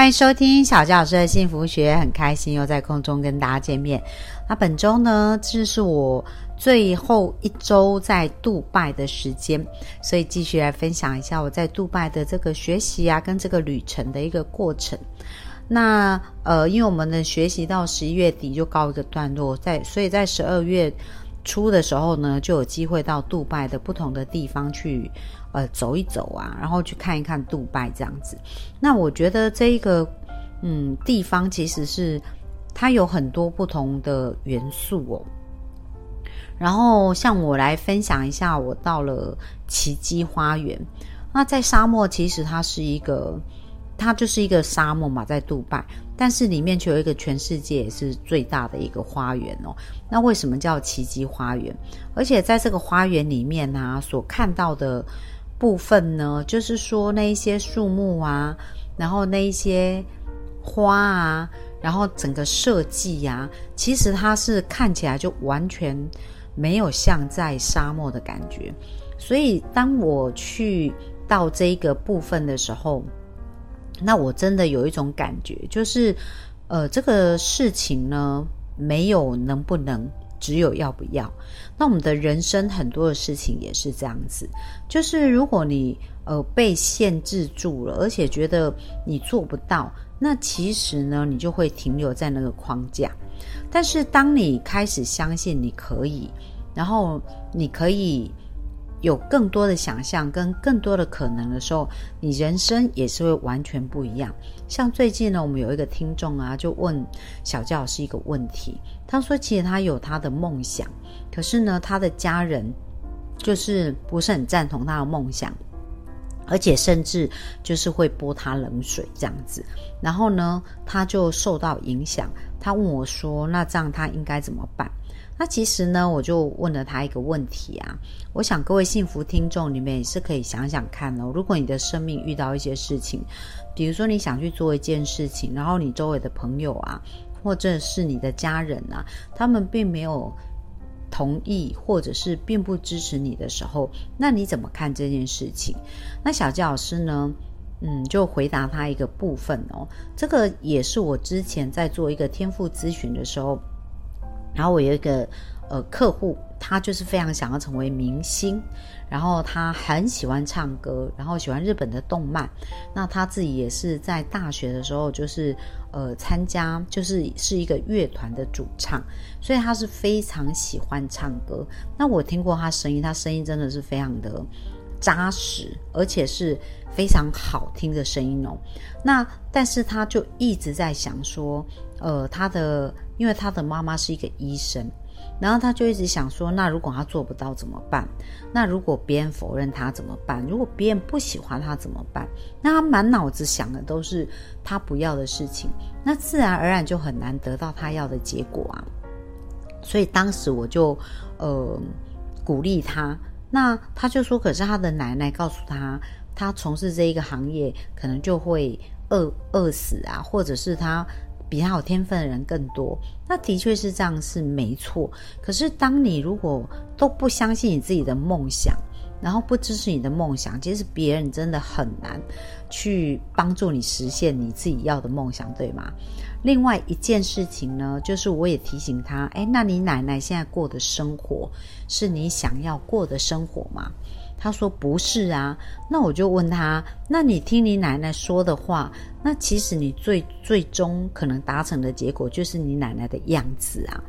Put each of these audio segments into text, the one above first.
欢迎收听小教老师的幸福学，很开心又在空中跟大家见面。那本周呢，这是我。最后一周在杜拜的时间，所以继续来分享一下我在杜拜的这个学习啊，跟这个旅程的一个过程。那呃，因为我们的学习到十一月底就告一个段落，在所以在十二月初的时候呢，就有机会到杜拜的不同的地方去呃走一走啊，然后去看一看杜拜这样子。那我觉得这一个嗯地方其实是它有很多不同的元素哦。然后，像我来分享一下，我到了奇迹花园。那在沙漠，其实它是一个，它就是一个沙漠嘛，在杜拜，但是里面却有一个全世界也是最大的一个花园哦。那为什么叫奇迹花园？而且在这个花园里面呢，所看到的部分呢，就是说那一些树木啊，然后那一些花啊，然后整个设计呀，其实它是看起来就完全。没有像在沙漠的感觉，所以当我去到这个部分的时候，那我真的有一种感觉，就是呃，这个事情呢，没有能不能，只有要不要。那我们的人生很多的事情也是这样子，就是如果你呃被限制住了，而且觉得你做不到，那其实呢，你就会停留在那个框架。但是当你开始相信你可以。然后你可以有更多的想象跟更多的可能的时候，你人生也是会完全不一样。像最近呢，我们有一个听众啊，就问小教老师一个问题，他说：“其实他有他的梦想，可是呢，他的家人就是不是很赞同他的梦想，而且甚至就是会泼他冷水这样子。然后呢，他就受到影响。他问我说：‘那这样他应该怎么办？’那其实呢，我就问了他一个问题啊。我想各位幸福听众，你们也是可以想想看哦。如果你的生命遇到一些事情，比如说你想去做一件事情，然后你周围的朋友啊，或者是你的家人啊，他们并没有同意，或者是并不支持你的时候，那你怎么看这件事情？那小纪老师呢，嗯，就回答他一个部分哦。这个也是我之前在做一个天赋咨询的时候。然后我有一个呃客户，他就是非常想要成为明星，然后他很喜欢唱歌，然后喜欢日本的动漫。那他自己也是在大学的时候，就是呃参加，就是是一个乐团的主唱，所以他是非常喜欢唱歌。那我听过他声音，他声音真的是非常的扎实，而且是非常好听的声音哦。那但是他就一直在想说，呃，他的。因为他的妈妈是一个医生，然后他就一直想说：那如果他做不到怎么办？那如果别人否认他怎么办？如果别人不喜欢他怎么办？那他满脑子想的都是他不要的事情，那自然而然就很难得到他要的结果啊。所以当时我就呃鼓励他，那他就说：可是他的奶奶告诉他，他从事这一个行业可能就会饿饿死啊，或者是他。比他有天分的人更多，那的确是这样，是没错。可是，当你如果都不相信你自己的梦想，然后不支持你的梦想，其实别人真的很难去帮助你实现你自己要的梦想，对吗？另外一件事情呢，就是我也提醒他，哎，那你奶奶现在过的生活是你想要过的生活吗？他说不是啊，那我就问他，那你听你奶奶说的话，那其实你最最终可能达成的结果就是你奶奶的样子啊。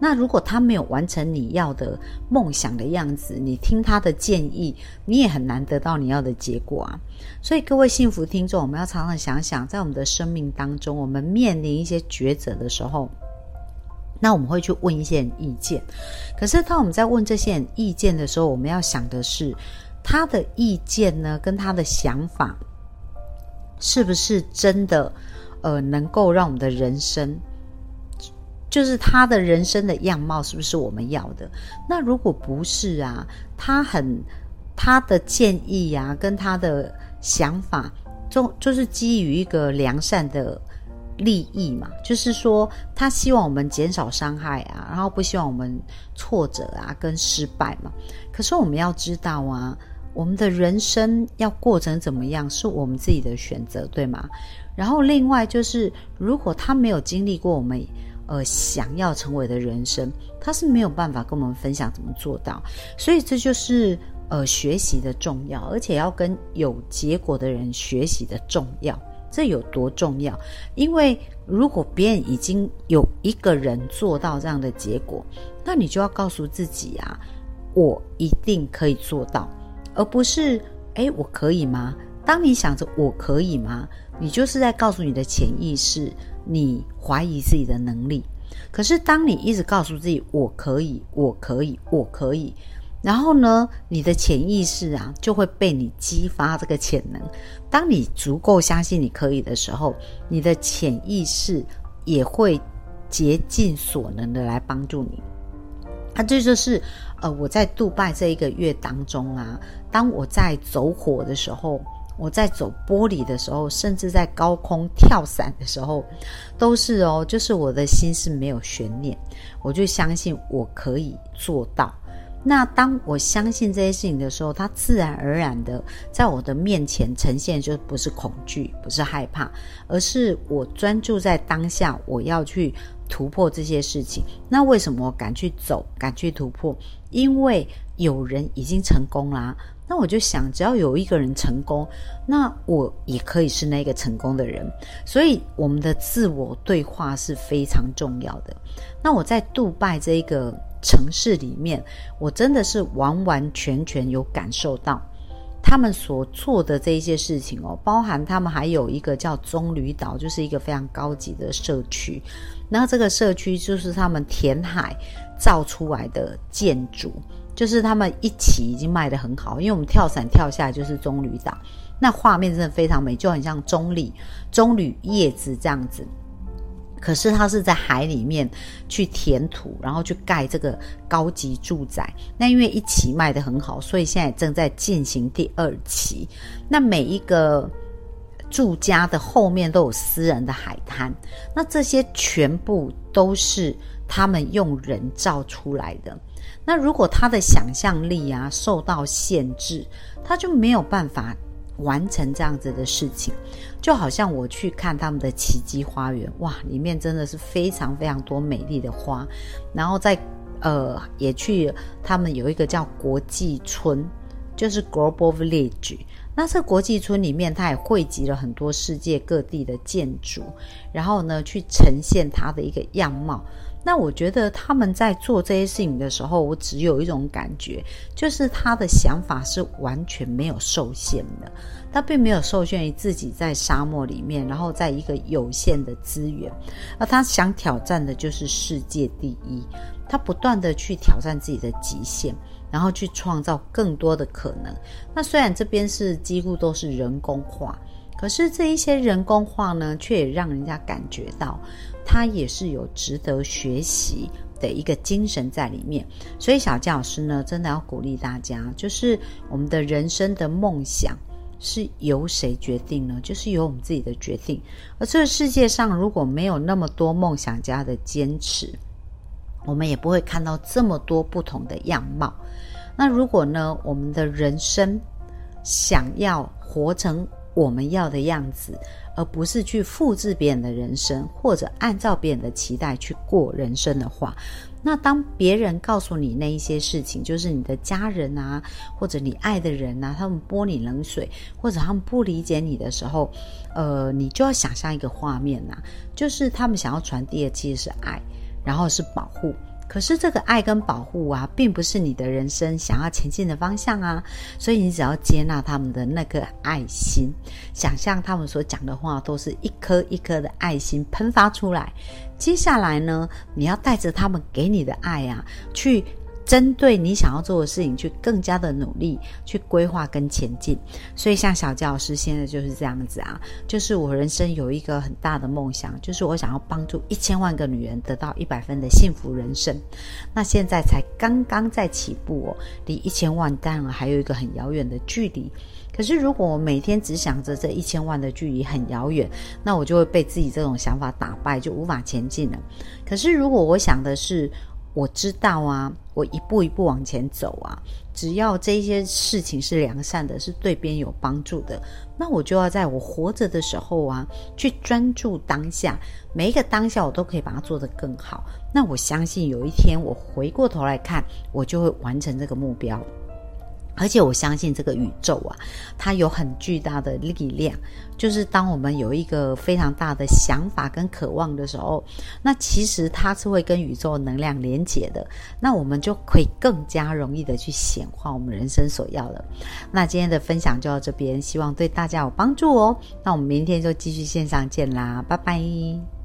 那如果他没有完成你要的梦想的样子，你听他的建议，你也很难得到你要的结果啊。所以各位幸福听众，我们要常常想想，在我们的生命当中，我们面临一些抉择的时候。那我们会去问一些人意见，可是当我们在问这些人意见的时候，我们要想的是，他的意见呢，跟他的想法，是不是真的，呃，能够让我们的人生，就是他的人生的样貌，是不是我们要的？那如果不是啊，他很。他的建议呀，跟他的想法，就就是基于一个良善的利益嘛，就是说他希望我们减少伤害啊，然后不希望我们挫折啊跟失败嘛。可是我们要知道啊，我们的人生要过成怎么样，是我们自己的选择，对吗？然后另外就是，如果他没有经历过我们。呃，想要成为的人生，他是没有办法跟我们分享怎么做到，所以这就是呃学习的重要，而且要跟有结果的人学习的重要。这有多重要？因为如果别人已经有一个人做到这样的结果，那你就要告诉自己啊，我一定可以做到，而不是哎，我可以吗？当你想着我可以吗？你就是在告诉你的潜意识。你怀疑自己的能力，可是当你一直告诉自己“我可以，我可以，我可以”，然后呢，你的潜意识啊就会被你激发这个潜能。当你足够相信你可以的时候，你的潜意识也会竭尽所能的来帮助你。那这就是呃，我在杜拜这一个月当中啊，当我在走火的时候。我在走玻璃的时候，甚至在高空跳伞的时候，都是哦，就是我的心是没有悬念，我就相信我可以做到。那当我相信这些事情的时候，它自然而然的在我的面前呈现，就不是恐惧，不是害怕，而是我专注在当下，我要去突破这些事情。那为什么我敢去走，敢去突破？因为有人已经成功啦。那我就想，只要有一个人成功，那我也可以是那个成功的人。所以，我们的自我对话是非常重要的。那我在杜拜这一个城市里面，我真的是完完全全有感受到他们所做的这一些事情哦，包含他们还有一个叫棕榈岛，就是一个非常高级的社区。那这个社区就是他们填海造出来的建筑。就是他们一起已经卖的很好，因为我们跳伞跳下来就是棕榈岛，那画面真的非常美，就很像棕榈棕榈叶子这样子。可是它是在海里面去填土，然后去盖这个高级住宅。那因为一期卖的很好，所以现在正在进行第二期。那每一个住家的后面都有私人的海滩，那这些全部都是他们用人造出来的。那如果他的想象力啊受到限制，他就没有办法完成这样子的事情。就好像我去看他们的奇迹花园，哇，里面真的是非常非常多美丽的花。然后在呃，也去他们有一个叫国际村，就是 Global Village。那这国际村里面，它也汇集了很多世界各地的建筑，然后呢，去呈现它的一个样貌。那我觉得他们在做这些事情的时候，我只有一种感觉，就是他的想法是完全没有受限的，他并没有受限于自己在沙漠里面，然后在一个有限的资源，而他想挑战的就是世界第一，他不断的去挑战自己的极限，然后去创造更多的可能。那虽然这边是几乎都是人工化，可是这一些人工化呢，却也让人家感觉到。他也是有值得学习的一个精神在里面，所以小教老师呢，真的要鼓励大家，就是我们的人生的梦想是由谁决定呢？就是由我们自己的决定。而这个世界上如果没有那么多梦想家的坚持，我们也不会看到这么多不同的样貌。那如果呢，我们的人生想要活成我们要的样子。而不是去复制别人的人生，或者按照别人的期待去过人生的话，那当别人告诉你那一些事情，就是你的家人啊，或者你爱的人啊，他们泼你冷水，或者他们不理解你的时候，呃，你就要想象一个画面呐，就是他们想要传递的其实是爱，然后是保护。可是这个爱跟保护啊，并不是你的人生想要前进的方向啊，所以你只要接纳他们的那个爱心，想象他们所讲的话都是一颗一颗的爱心喷发出来。接下来呢，你要带着他们给你的爱啊，去针对你想要做的事情去更加的努力去规划跟前进。所以像小教师现在就是这样子啊，就是我人生有一个很大的梦想，就是我想要帮助一千万个女人得到一百分的幸福人生。那现在才刚刚在起步哦，离一千万当然还有一个很遥远的距离。可是如果我每天只想着这一千万的距离很遥远，那我就会被自己这种想法打败，就无法前进了。可是如果我想的是，我知道啊，我一步一步往前走啊，只要这些事情是良善的，是对别人有帮助的，那我就要在我活着的时候啊，去专注当下，每一个当下我都可以把它做得更好。那我相信有一天我回过头来看，我就会完成这个目标。而且我相信这个宇宙啊，它有很巨大的力量。就是当我们有一个非常大的想法跟渴望的时候，那其实它是会跟宇宙能量连接的。那我们就可以更加容易的去显化我们人生所要的。那今天的分享就到这边，希望对大家有帮助哦。那我们明天就继续线上见啦，拜拜。